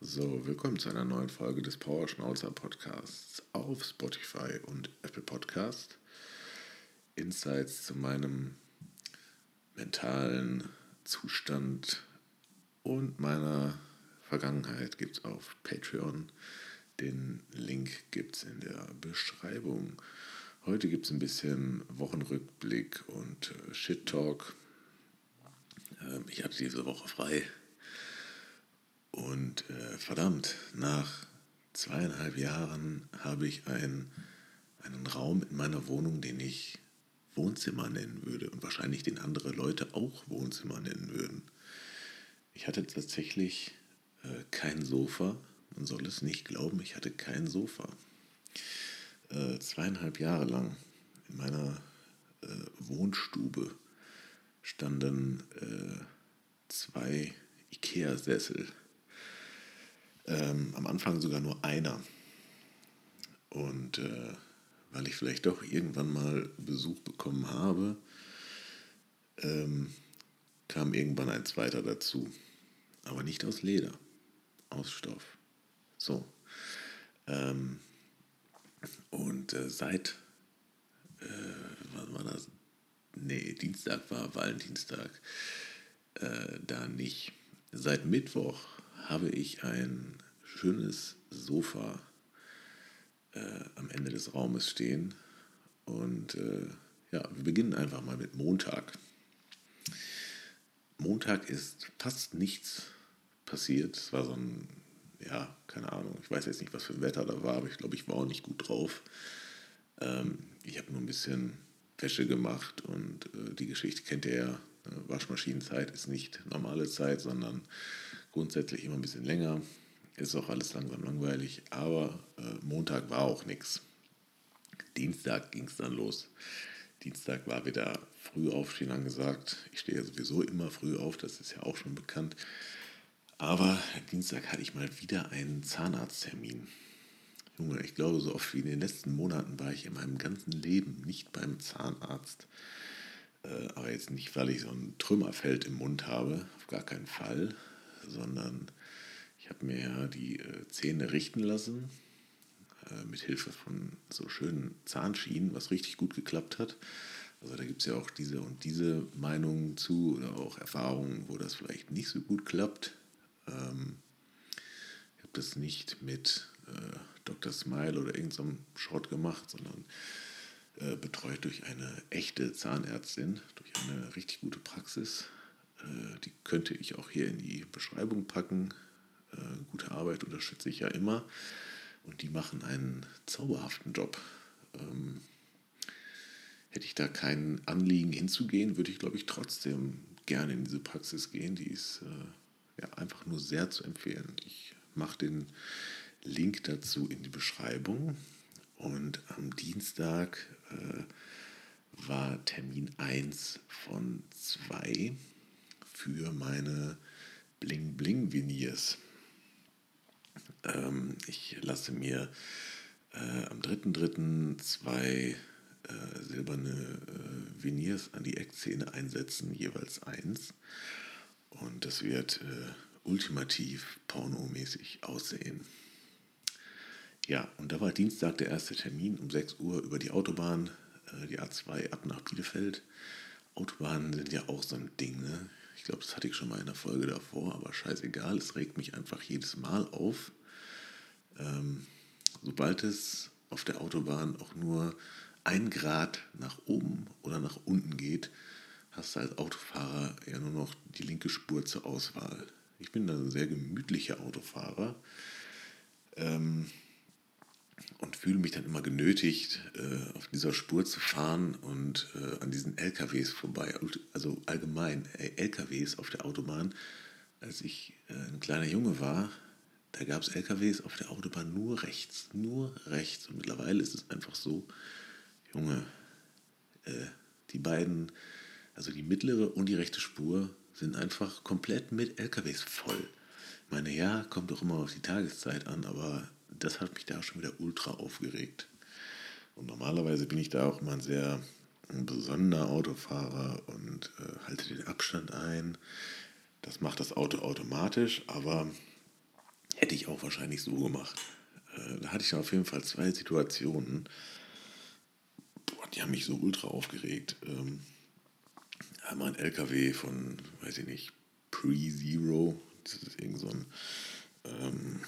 So, willkommen zu einer neuen Folge des Powerschnauzer Podcasts auf Spotify und Apple Podcast. Insights zu meinem mentalen Zustand und meiner Vergangenheit gibt es auf Patreon. Den Link gibt es in der Beschreibung. Heute gibt es ein bisschen Wochenrückblick und äh, Shit Talk. Ähm, ich hatte diese Woche frei und äh, verdammt, nach zweieinhalb Jahren habe ich ein, einen Raum in meiner Wohnung, den ich Wohnzimmer nennen würde und wahrscheinlich den andere Leute auch Wohnzimmer nennen würden. Ich hatte tatsächlich äh, kein Sofa. Man soll es nicht glauben, ich hatte kein Sofa. Äh, zweieinhalb Jahre lang in meiner äh, Wohnstube standen äh, zwei Ikea-Sessel ähm, am Anfang sogar nur einer. Und äh, weil ich vielleicht doch irgendwann mal Besuch bekommen habe, ähm, kam irgendwann ein zweiter dazu. Aber nicht aus Leder, aus Stoff. So. Ähm, und äh, seit, äh, was war das? Nee, Dienstag war Valentinstag. Äh, da nicht. Seit Mittwoch habe ich ein schönes Sofa äh, am Ende des Raumes stehen. Und äh, ja, wir beginnen einfach mal mit Montag. Montag ist fast nichts passiert. Es war so ein, ja, keine Ahnung, ich weiß jetzt nicht, was für ein Wetter da war, aber ich glaube, ich war auch nicht gut drauf. Ähm, ich habe nur ein bisschen Wäsche gemacht und äh, die Geschichte kennt ihr ja. Waschmaschinenzeit ist nicht normale Zeit, sondern grundsätzlich immer ein bisschen länger. Ist auch alles langsam langweilig, aber äh, Montag war auch nichts. Dienstag ging es dann los. Dienstag war wieder früh aufstehen angesagt. Ich stehe ja sowieso immer früh auf, das ist ja auch schon bekannt. Aber Dienstag hatte ich mal wieder einen Zahnarzttermin. Junge, ich glaube, so oft wie in den letzten Monaten war ich in meinem ganzen Leben nicht beim Zahnarzt. Äh, aber jetzt nicht, weil ich so ein Trümmerfeld im Mund habe, auf gar keinen Fall, sondern ich habe mir ja die äh, Zähne richten lassen, äh, mit Hilfe von so schönen Zahnschienen, was richtig gut geklappt hat. Also da gibt es ja auch diese und diese Meinungen zu oder auch Erfahrungen, wo das vielleicht nicht so gut klappt. Ähm, ich habe das nicht mit äh, Dr. Smile oder irgendeinem Schrott gemacht, sondern äh, betreut durch eine echte Zahnärztin, durch eine richtig gute Praxis. Äh, die könnte ich auch hier in die Beschreibung packen. Äh, gute Arbeit unterstütze ich ja immer. Und die machen einen zauberhaften Job. Ähm, hätte ich da kein Anliegen hinzugehen, würde ich, glaube ich, trotzdem gerne in diese Praxis gehen. Die ist äh, ja, einfach nur sehr zu empfehlen. Ich mache den Link dazu in die Beschreibung. Und am Dienstag äh, war Termin 1 von 2 für meine Bling Bling Veneers. Ähm, ich lasse mir äh, am 3.3. zwei äh, silberne äh, Veneers an die Eckzähne einsetzen, jeweils eins. Und das wird äh, ultimativ pornomäßig aussehen. Ja, und da war Dienstag der erste Termin um 6 Uhr über die Autobahn, äh, die A2 ab nach Bielefeld. Autobahnen sind ja auch so ein Ding, ne? Ich glaube, das hatte ich schon mal in der Folge davor, aber scheißegal, es regt mich einfach jedes Mal auf, ähm, sobald es auf der Autobahn auch nur ein Grad nach oben oder nach unten geht, hast du als Autofahrer ja nur noch die linke Spur zur Auswahl. Ich bin da ein sehr gemütlicher Autofahrer ähm, und fühle mich dann immer genötigt, äh, auf dieser Spur zu fahren und äh, an diesen LKWs vorbei. Also allgemein, LKWs auf der Autobahn. Als ich äh, ein kleiner Junge war, da gab es LKWs auf der Autobahn nur rechts, nur rechts. Und mittlerweile ist es einfach so, Junge, die beiden, also die mittlere und die rechte Spur, sind einfach komplett mit LKWs voll. Ich meine, ja, kommt doch immer auf die Tageszeit an, aber das hat mich da schon wieder ultra aufgeregt. Und normalerweise bin ich da auch immer ein sehr besonderer Autofahrer und äh, halte den Abstand ein. Das macht das Auto automatisch, aber hätte ich auch wahrscheinlich so gemacht. Äh, da hatte ich auf jeden Fall zwei Situationen, boah, die haben mich so ultra aufgeregt. Ähm, einmal ein LKW von, weiß ich nicht, Pre-Zero, das ist irgend so ein, ähm,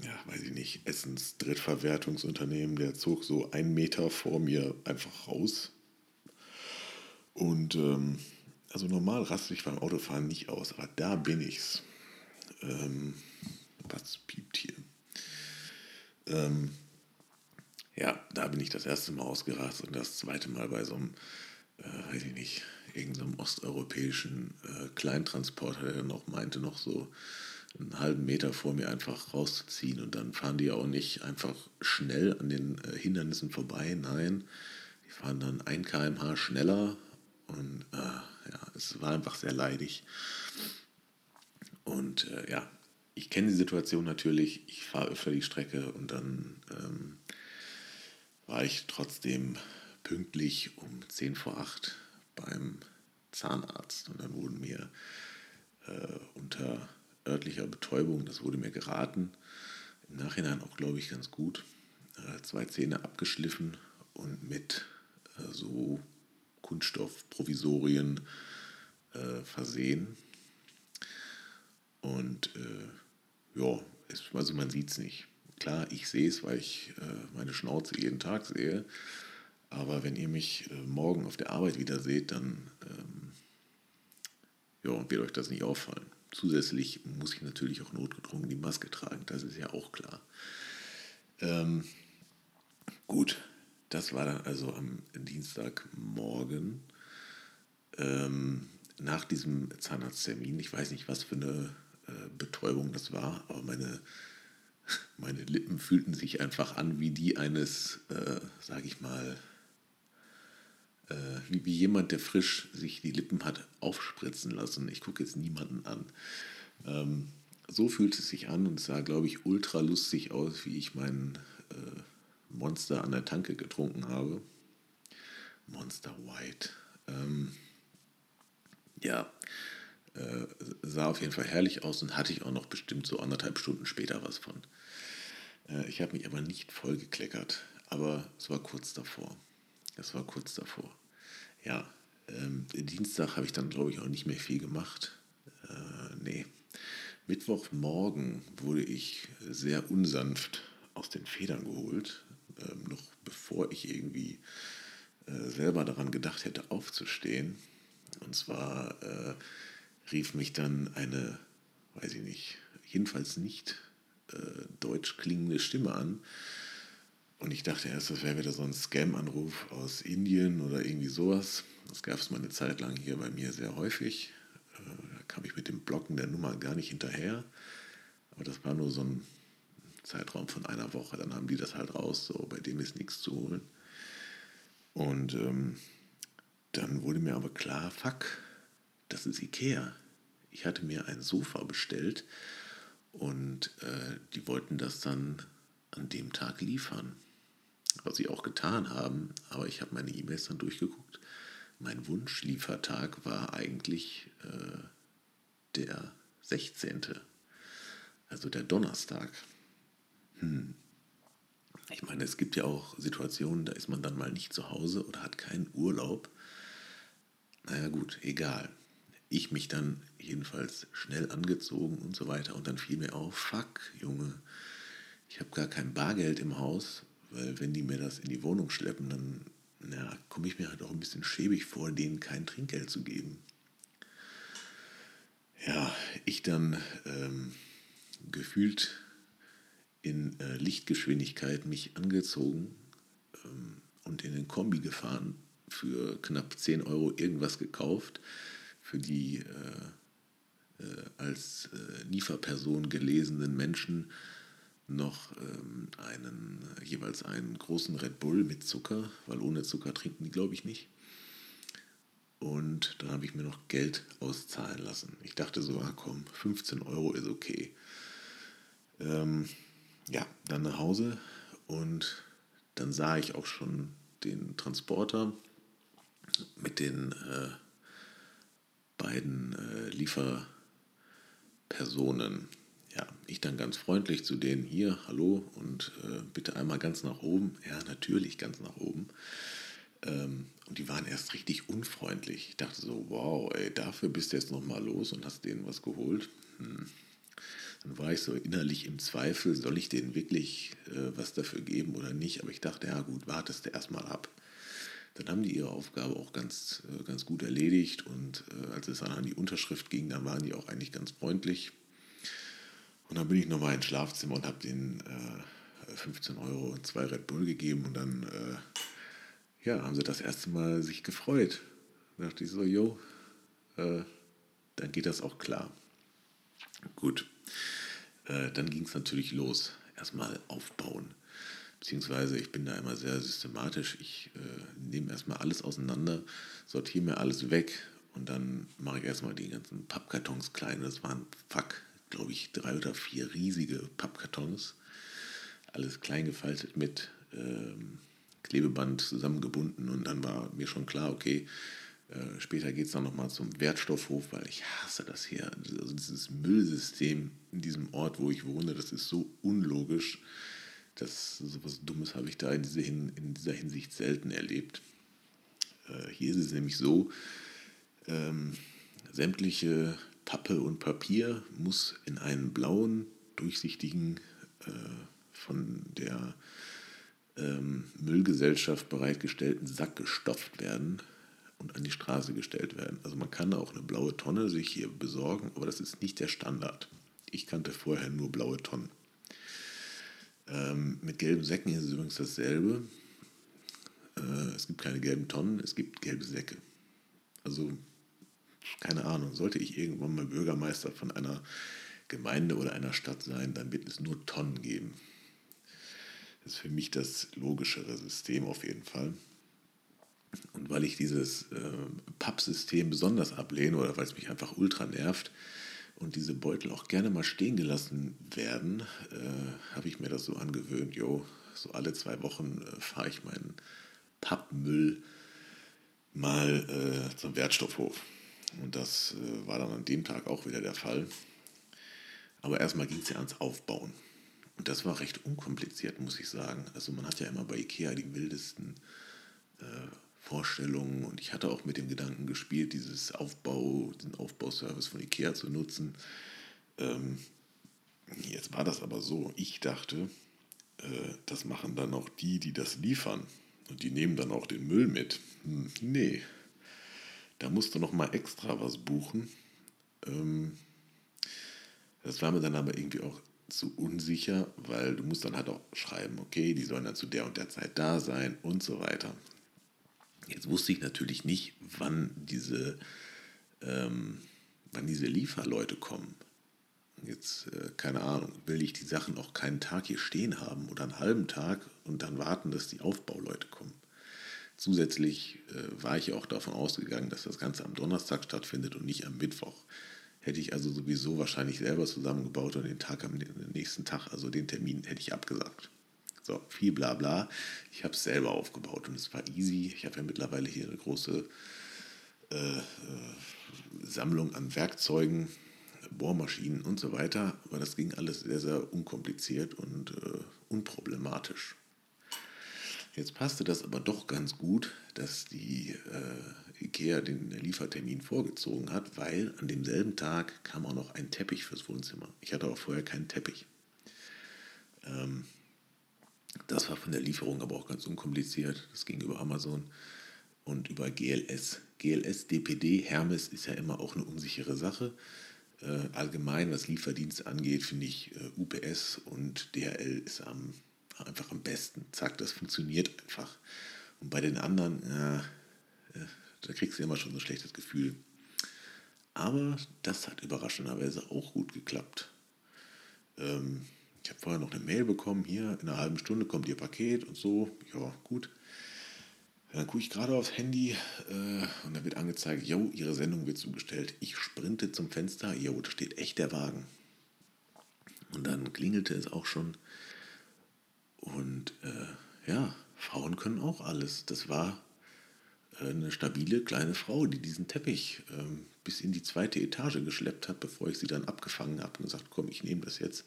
ja, weiß ich nicht, Essens-Drittverwertungsunternehmen, der zog so einen Meter vor mir einfach raus. Und ähm, also normal raste ich beim Autofahren nicht aus, aber da bin ich's. Ähm, was piept hier? Ähm, ja, da bin ich das erste Mal ausgerastet und das zweite Mal bei so einem, äh, weiß ich nicht, irgendeinem osteuropäischen äh, Kleintransporter, der noch meinte, noch so einen halben Meter vor mir einfach rauszuziehen. Und dann fahren die auch nicht einfach schnell an den äh, Hindernissen vorbei. Nein, die fahren dann 1 km/h schneller. Und äh, ja, es war einfach sehr leidig. Und äh, ja, ich kenne die Situation natürlich. Ich fahre öfter die Strecke und dann ähm, war ich trotzdem pünktlich um 10 vor 8 beim Zahnarzt. Und dann wurden mir äh, unter örtlicher Betäubung, das wurde mir geraten, im Nachhinein auch, glaube ich, ganz gut, äh, zwei Zähne abgeschliffen und mit äh, so Kunststoffprovisorien äh, versehen. Und ja, also man sieht es nicht. Klar, ich sehe es, weil ich meine Schnauze jeden Tag sehe. Aber wenn ihr mich morgen auf der Arbeit wieder seht, dann ähm, ja, wird euch das nicht auffallen. Zusätzlich muss ich natürlich auch notgedrungen die Maske tragen, das ist ja auch klar. Ähm, gut, das war dann also am Dienstagmorgen ähm, nach diesem Zahnarzttermin. Ich weiß nicht, was für eine äh, Betäubung das war, aber meine, meine Lippen fühlten sich einfach an wie die eines, äh, sage ich mal, äh, wie, wie jemand, der frisch sich die Lippen hat aufspritzen lassen. Ich gucke jetzt niemanden an. Ähm, so fühlt es sich an und sah, glaube ich, ultra lustig aus, wie ich mein äh, Monster an der Tanke getrunken habe. Monster White. Ähm, ja, äh, sah auf jeden Fall herrlich aus und hatte ich auch noch bestimmt so anderthalb Stunden später was von. Äh, ich habe mich aber nicht vollgekleckert, aber es war kurz davor. Es war kurz davor. Ja, ähm, Dienstag habe ich dann, glaube ich, auch nicht mehr viel gemacht. Äh, nee. Mittwochmorgen wurde ich sehr unsanft aus den Federn geholt, ähm, noch bevor ich irgendwie äh, selber daran gedacht hätte, aufzustehen. Und zwar äh, rief mich dann eine, weiß ich nicht, jedenfalls nicht äh, deutsch klingende Stimme an. Und ich dachte erst, das wäre wieder so ein Scam-Anruf aus Indien oder irgendwie sowas. Das gab es mal eine Zeit lang hier bei mir sehr häufig. Äh, da kam ich mit dem Blocken der Nummer gar nicht hinterher. Aber das war nur so ein Zeitraum von einer Woche. Dann haben die das halt raus, so bei dem ist nichts zu holen. Und ähm, dann wurde mir aber klar, fuck, das ist Ikea. Ich hatte mir ein Sofa bestellt und äh, die wollten das dann an dem Tag liefern. Was sie auch getan haben, aber ich habe meine E-Mails dann durchgeguckt. Mein Wunschliefertag war eigentlich äh, der 16. Also der Donnerstag. Hm. Ich meine, es gibt ja auch Situationen, da ist man dann mal nicht zu Hause oder hat keinen Urlaub. Naja gut, egal ich mich dann jedenfalls schnell angezogen und so weiter. Und dann fiel mir auf, fuck, Junge, ich habe gar kein Bargeld im Haus, weil wenn die mir das in die Wohnung schleppen, dann ja, komme ich mir halt auch ein bisschen schäbig vor, denen kein Trinkgeld zu geben. Ja, ich dann ähm, gefühlt in äh, Lichtgeschwindigkeit mich angezogen ähm, und in den Kombi gefahren, für knapp 10 Euro irgendwas gekauft für die äh, äh, als äh, Lieferperson gelesenen Menschen noch ähm, einen, jeweils einen großen Red Bull mit Zucker, weil ohne Zucker trinken die, glaube ich, nicht. Und dann habe ich mir noch Geld auszahlen lassen. Ich dachte so, ah komm, 15 Euro ist okay. Ähm, ja, dann nach Hause und dann sah ich auch schon den Transporter mit den äh, beiden äh, Lieferpersonen. Ja, ich dann ganz freundlich zu denen hier, hallo und äh, bitte einmal ganz nach oben. Ja, natürlich ganz nach oben. Ähm, und die waren erst richtig unfreundlich. Ich dachte so, wow, ey, dafür bist du jetzt nochmal los und hast denen was geholt. Hm. Dann war ich so innerlich im Zweifel, soll ich denen wirklich äh, was dafür geben oder nicht. Aber ich dachte, ja gut, wartest du erstmal ab. Dann haben die ihre Aufgabe auch ganz, äh, ganz gut erledigt und äh, als es dann an die Unterschrift ging, dann waren die auch eigentlich ganz freundlich. Und dann bin ich nochmal ins Schlafzimmer und habe denen 15 Euro und zwei Red Bull gegeben und dann ja, haben sie das erste Mal sich gefreut. Da dachte ich so, jo, äh, dann geht das auch klar. Gut, äh, dann ging es natürlich los. Erstmal aufbauen. Beziehungsweise ich bin da immer sehr systematisch. Ich äh, nehme erstmal alles auseinander, sortiere mir alles weg und dann mache ich erstmal die ganzen Pappkartons klein. Das waren, fuck, glaube ich, drei oder vier riesige Pappkartons. Alles klein gefaltet mit ähm, Klebeband zusammengebunden und dann war mir schon klar, okay, äh, später geht es dann nochmal zum Wertstoffhof, weil ich hasse das hier. Also dieses Müllsystem in diesem Ort, wo ich wohne, das ist so unlogisch. Das sowas Dummes habe ich da in, diese in dieser Hinsicht selten erlebt. Äh, hier ist es nämlich so, ähm, sämtliche Pappe und Papier muss in einen blauen, durchsichtigen, äh, von der ähm, Müllgesellschaft bereitgestellten Sack gestopft werden und an die Straße gestellt werden. Also man kann auch eine blaue Tonne sich hier besorgen, aber das ist nicht der Standard. Ich kannte vorher nur blaue Tonnen. Ähm, mit gelben Säcken ist es übrigens dasselbe. Äh, es gibt keine gelben Tonnen, es gibt gelbe Säcke. Also keine Ahnung, sollte ich irgendwann mal Bürgermeister von einer Gemeinde oder einer Stadt sein, dann wird es nur Tonnen geben. Das ist für mich das logischere System auf jeden Fall. Und weil ich dieses äh, Pappsystem besonders ablehne oder weil es mich einfach ultra nervt und diese Beutel auch gerne mal stehen gelassen werden, äh, habe ich mir das so angewöhnt, jo, so alle zwei Wochen äh, fahre ich meinen Pappmüll mal äh, zum Wertstoffhof. Und das äh, war dann an dem Tag auch wieder der Fall. Aber erstmal ging es ja ans Aufbauen. Und das war recht unkompliziert, muss ich sagen. Also man hat ja immer bei Ikea die wildesten äh, Vorstellungen und ich hatte auch mit dem Gedanken gespielt, dieses Aufbau, den Aufbauservice von Ikea zu nutzen. Ähm, jetzt war das aber so, ich dachte, äh, das machen dann auch die, die das liefern. Und die nehmen dann auch den Müll mit. Hm, nee, da musst du noch mal extra was buchen. Ähm, das war mir dann aber irgendwie auch zu unsicher, weil du musst dann halt auch schreiben, okay, die sollen dann zu der und der Zeit da sein und so weiter. Jetzt wusste ich natürlich nicht, wann diese, ähm, wann diese Lieferleute kommen. Jetzt, äh, keine Ahnung, will ich die Sachen auch keinen Tag hier stehen haben oder einen halben Tag und dann warten, dass die Aufbauleute kommen. Zusätzlich äh, war ich auch davon ausgegangen, dass das Ganze am Donnerstag stattfindet und nicht am Mittwoch. Hätte ich also sowieso wahrscheinlich selber zusammengebaut und den Tag am nächsten Tag, also den Termin, hätte ich abgesagt. So, viel Blabla. Ich habe es selber aufgebaut und es war easy. Ich habe ja mittlerweile hier eine große äh, äh, Sammlung an Werkzeugen, Bohrmaschinen und so weiter. Aber das ging alles sehr, sehr unkompliziert und äh, unproblematisch. Jetzt passte das aber doch ganz gut, dass die äh, IKEA den Liefertermin vorgezogen hat, weil an demselben Tag kam auch noch ein Teppich fürs Wohnzimmer. Ich hatte auch vorher keinen Teppich. Ähm, das war von der Lieferung aber auch ganz unkompliziert. Das ging über Amazon und über GLS. GLS, DPD, Hermes ist ja immer auch eine unsichere Sache. Äh, allgemein, was Lieferdienste angeht, finde ich äh, UPS und DHL ist am einfach am besten. Zack, das funktioniert einfach. Und bei den anderen, ja, äh, da kriegst du immer schon so ein schlechtes Gefühl. Aber das hat überraschenderweise auch gut geklappt. Ähm, ich habe vorher noch eine Mail bekommen, hier in einer halben Stunde kommt Ihr Paket und so. Ja, gut. Dann gucke ich gerade aufs Handy äh, und da wird angezeigt, jo, Ihre Sendung wird zugestellt. Ich sprinte zum Fenster, jo, da steht echt der Wagen. Und dann klingelte es auch schon. Und äh, ja, Frauen können auch alles. Das war äh, eine stabile kleine Frau, die diesen Teppich ähm, bis in die zweite Etage geschleppt hat, bevor ich sie dann abgefangen habe und gesagt, komm, ich nehme das jetzt.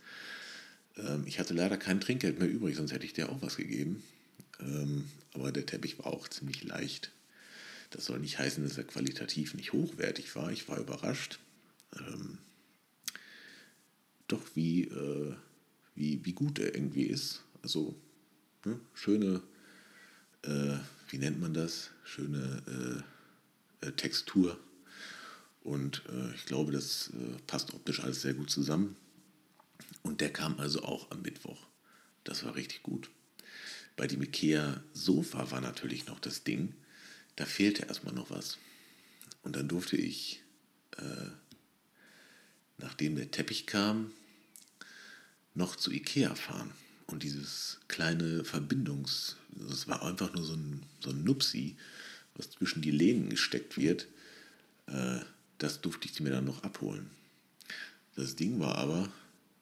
Ähm, ich hatte leider kein Trinkgeld mehr übrig, sonst hätte ich dir auch was gegeben. Ähm, aber der Teppich war auch ziemlich leicht. Das soll nicht heißen, dass er qualitativ nicht hochwertig war. Ich war überrascht. Ähm, doch wie, äh, wie, wie gut er irgendwie ist. Also ne, schöne, äh, wie nennt man das? Schöne äh, äh Textur. Und äh, ich glaube, das äh, passt optisch alles sehr gut zusammen. Und der kam also auch am Mittwoch. Das war richtig gut. Bei dem Ikea Sofa war natürlich noch das Ding, da fehlte erstmal noch was. Und dann durfte ich, äh, nachdem der Teppich kam, noch zu Ikea fahren. Und dieses kleine Verbindungs, das war einfach nur so ein, so ein Nupsi, was zwischen die Lehnen gesteckt wird, äh, das durfte ich mir dann noch abholen. Das Ding war aber,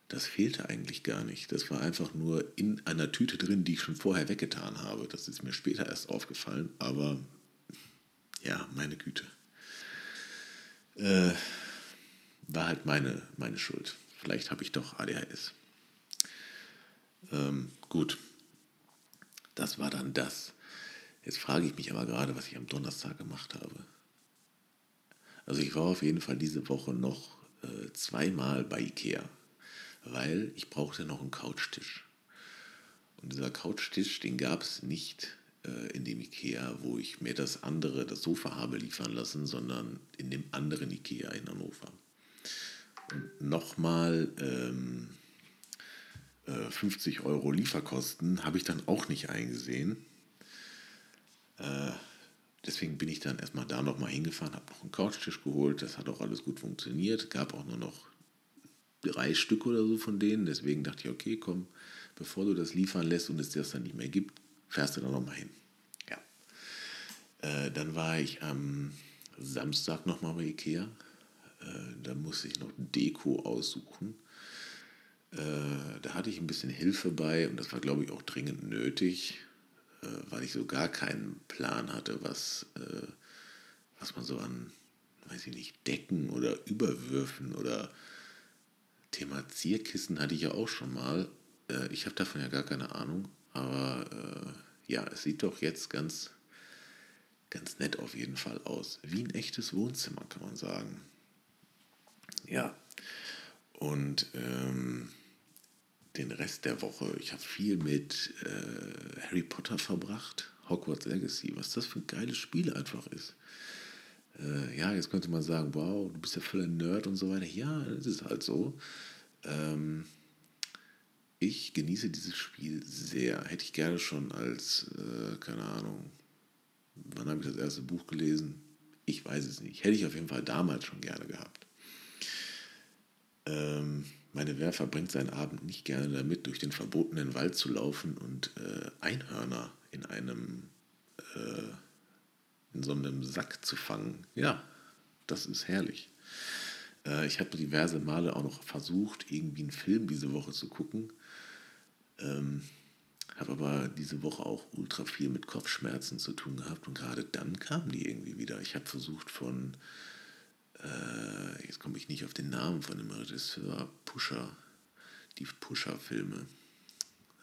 das fehlte eigentlich gar nicht. Das war einfach nur in einer Tüte drin, die ich schon vorher weggetan habe. Das ist mir später erst aufgefallen, aber ja, meine Güte. Äh, war halt meine, meine Schuld. Vielleicht habe ich doch ADHS. Ähm, gut, das war dann das. Jetzt frage ich mich aber gerade, was ich am Donnerstag gemacht habe. Also ich war auf jeden Fall diese Woche noch äh, zweimal bei Ikea, weil ich brauchte noch einen Couchtisch. Und dieser Couchtisch, den gab es nicht äh, in dem Ikea, wo ich mir das andere, das Sofa habe liefern lassen, sondern in dem anderen Ikea in Hannover. Und nochmal ähm, 50 äh, Euro Lieferkosten habe ich dann auch nicht eingesehen. Äh, deswegen bin ich dann erstmal da nochmal hingefahren, habe noch einen Couchtisch geholt. Das hat auch alles gut funktioniert. Gab auch nur noch drei Stück oder so von denen. Deswegen dachte ich, okay, komm, bevor du das liefern lässt und es dir das dann nicht mehr gibt, fährst du da nochmal hin. Ja. Äh, dann war ich am Samstag nochmal bei Ikea. Äh, da musste ich noch Deko aussuchen. Äh, da hatte ich ein bisschen Hilfe bei und das war, glaube ich, auch dringend nötig, äh, weil ich so gar keinen Plan hatte, was, äh, was man so an, weiß ich nicht, Decken oder Überwürfen oder Thema Zierkissen hatte ich ja auch schon mal. Ich habe davon ja gar keine Ahnung, aber ja, es sieht doch jetzt ganz, ganz nett auf jeden Fall aus. Wie ein echtes Wohnzimmer, kann man sagen. Ja, und ähm, den Rest der Woche. Ich habe viel mit äh, Harry Potter verbracht, Hogwarts Legacy, was das für ein geiles Spiel einfach ist. Äh, ja, jetzt könnte man sagen, wow, du bist ja voller Nerd und so weiter. Ja, das ist halt so. Ähm, ich genieße dieses Spiel sehr. Hätte ich gerne schon als, äh, keine Ahnung, wann habe ich das erste Buch gelesen? Ich weiß es nicht. Hätte ich auf jeden Fall damals schon gerne gehabt. Ähm, meine Wer verbringt seinen Abend nicht gerne damit, durch den verbotenen Wald zu laufen und äh, Einhörner in einem äh, in so einem Sack zu fangen. Ja, das ist herrlich. Äh, ich habe diverse Male auch noch versucht, irgendwie einen Film diese Woche zu gucken. Ähm, habe aber diese Woche auch ultra viel mit Kopfschmerzen zu tun gehabt und gerade dann kamen die irgendwie wieder. Ich habe versucht von äh, jetzt komme ich nicht auf den Namen von dem Regisseur, Pusher, die Pusher-Filme.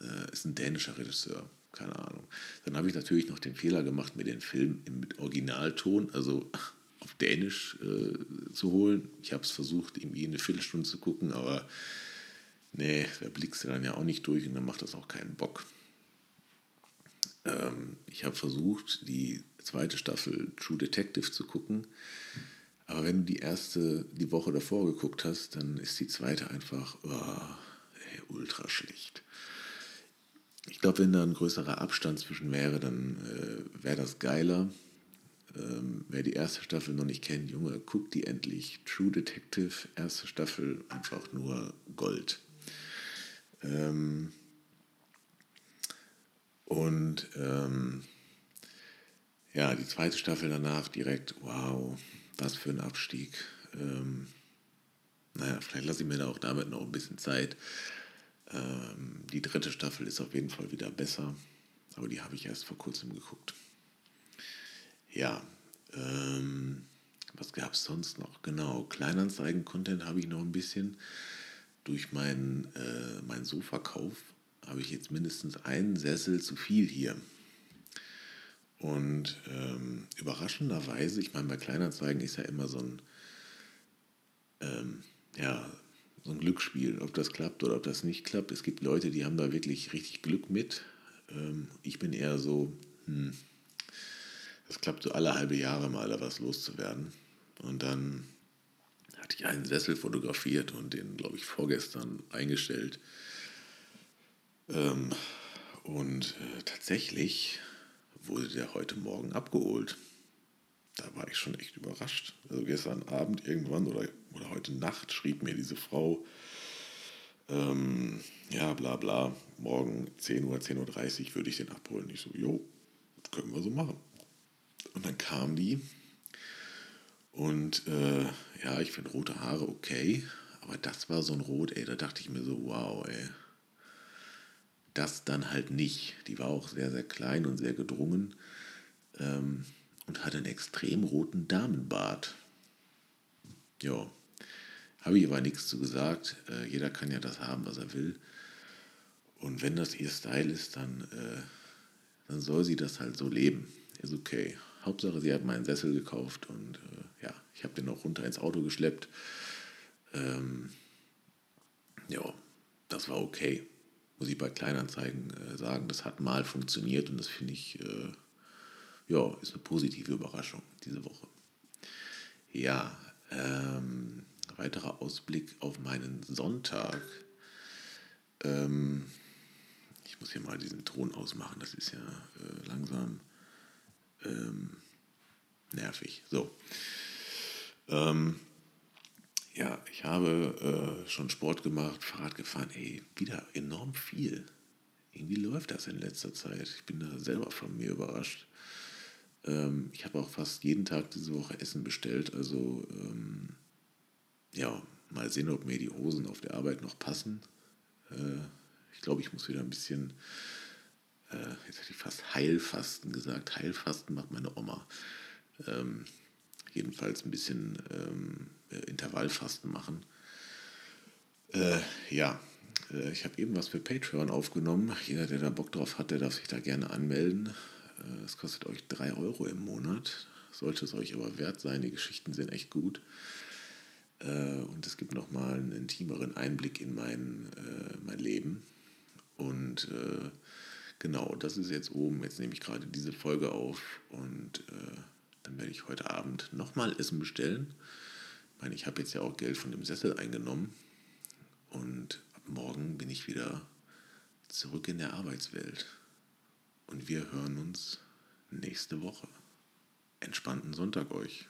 Äh, ist ein dänischer Regisseur, keine Ahnung. Dann habe ich natürlich noch den Fehler gemacht, mir den Film mit Originalton, also auf Dänisch äh, zu holen. Ich habe es versucht, irgendwie eine Viertelstunde zu gucken, aber nee, da blickst du dann ja auch nicht durch und dann macht das auch keinen Bock. Ähm, ich habe versucht, die zweite Staffel True Detective zu gucken. Aber wenn du die erste, die Woche davor geguckt hast, dann ist die zweite einfach oh, ey, ultra schlecht. Ich glaube, wenn da ein größerer Abstand zwischen wäre, dann äh, wäre das geiler. Ähm, wer die erste Staffel noch nicht kennt, Junge, guckt die endlich. True Detective, erste Staffel, einfach nur Gold. Ähm, und ähm, ja, die zweite Staffel danach direkt, wow, was für ein Abstieg. Ähm, naja, vielleicht lasse ich mir da auch damit noch ein bisschen Zeit. Ähm, die dritte Staffel ist auf jeden Fall wieder besser, aber die habe ich erst vor kurzem geguckt. ja, ähm, was gab es sonst noch? Genau, Kleinanzeigen-Content habe ich noch ein bisschen. Durch meinen äh, mein Sofakauf habe ich jetzt mindestens einen Sessel zu viel hier. Und ähm, überraschenderweise, ich meine, bei Kleinanzeigen ist ja immer so ein, ähm, ja, so ein Glücksspiel, ob das klappt oder ob das nicht klappt. Es gibt Leute, die haben da wirklich richtig Glück mit. Ähm, ich bin eher so, hm, das klappt so alle halbe Jahre mal da was loszuwerden. Und dann hatte ich einen Sessel fotografiert und den, glaube ich, vorgestern eingestellt. Ähm, und äh, tatsächlich wurde der heute Morgen abgeholt. Da war ich schon echt überrascht. Also gestern Abend irgendwann oder, oder heute Nacht schrieb mir diese Frau, ähm, ja, bla bla, morgen 10 Uhr, 10.30 Uhr würde ich den abholen. Ich so, jo, können wir so machen. Und dann kam die und äh, ja, ich finde rote Haare okay, aber das war so ein Rot, ey, da dachte ich mir so, wow, ey. Das dann halt nicht. Die war auch sehr, sehr klein und sehr gedrungen ähm, und hatte einen extrem roten Damenbart. Ja, habe ich aber nichts zu gesagt. Äh, jeder kann ja das haben, was er will. Und wenn das ihr Style ist, dann, äh, dann soll sie das halt so leben. Ist okay. Hauptsache, sie hat meinen Sessel gekauft und äh, ja, ich habe den auch runter ins Auto geschleppt. Ähm, ja, das war okay. Muss ich bei Kleinanzeigen äh, sagen, das hat mal funktioniert und das finde ich, äh, ja, ist eine positive Überraschung diese Woche. Ja, ähm, weiterer Ausblick auf meinen Sonntag. Ähm, ich muss hier mal diesen Ton ausmachen, das ist ja äh, langsam ähm, nervig. So. Ähm, ja, ich habe äh, schon Sport gemacht, Fahrrad gefahren, ey, wieder enorm viel. Irgendwie läuft das in letzter Zeit. Ich bin da selber von mir überrascht. Ähm, ich habe auch fast jeden Tag diese Woche Essen bestellt. Also, ähm, ja, mal sehen, ob mir die Hosen auf der Arbeit noch passen. Äh, ich glaube, ich muss wieder ein bisschen äh, jetzt hätte ich fast Heilfasten gesagt. Heilfasten macht meine Oma. Ähm, jedenfalls ein bisschen ähm, äh, Intervallfasten machen. Äh, ja, äh, ich habe eben was für Patreon aufgenommen. Jeder, der da Bock drauf hat, der darf sich da gerne anmelden. Äh, es kostet euch 3 Euro im Monat. Sollte es euch aber wert sein, die Geschichten sind echt gut. Äh, und es gibt nochmal einen intimeren Einblick in mein, mein Leben. Und Genau, das ist jetzt oben. Jetzt nehme ich gerade diese Folge auf und äh, dann werde ich heute Abend nochmal Essen bestellen. Ich meine, ich habe jetzt ja auch Geld von dem Sessel eingenommen und ab morgen bin ich wieder zurück in der Arbeitswelt. Und wir hören uns nächste Woche. Entspannten Sonntag euch.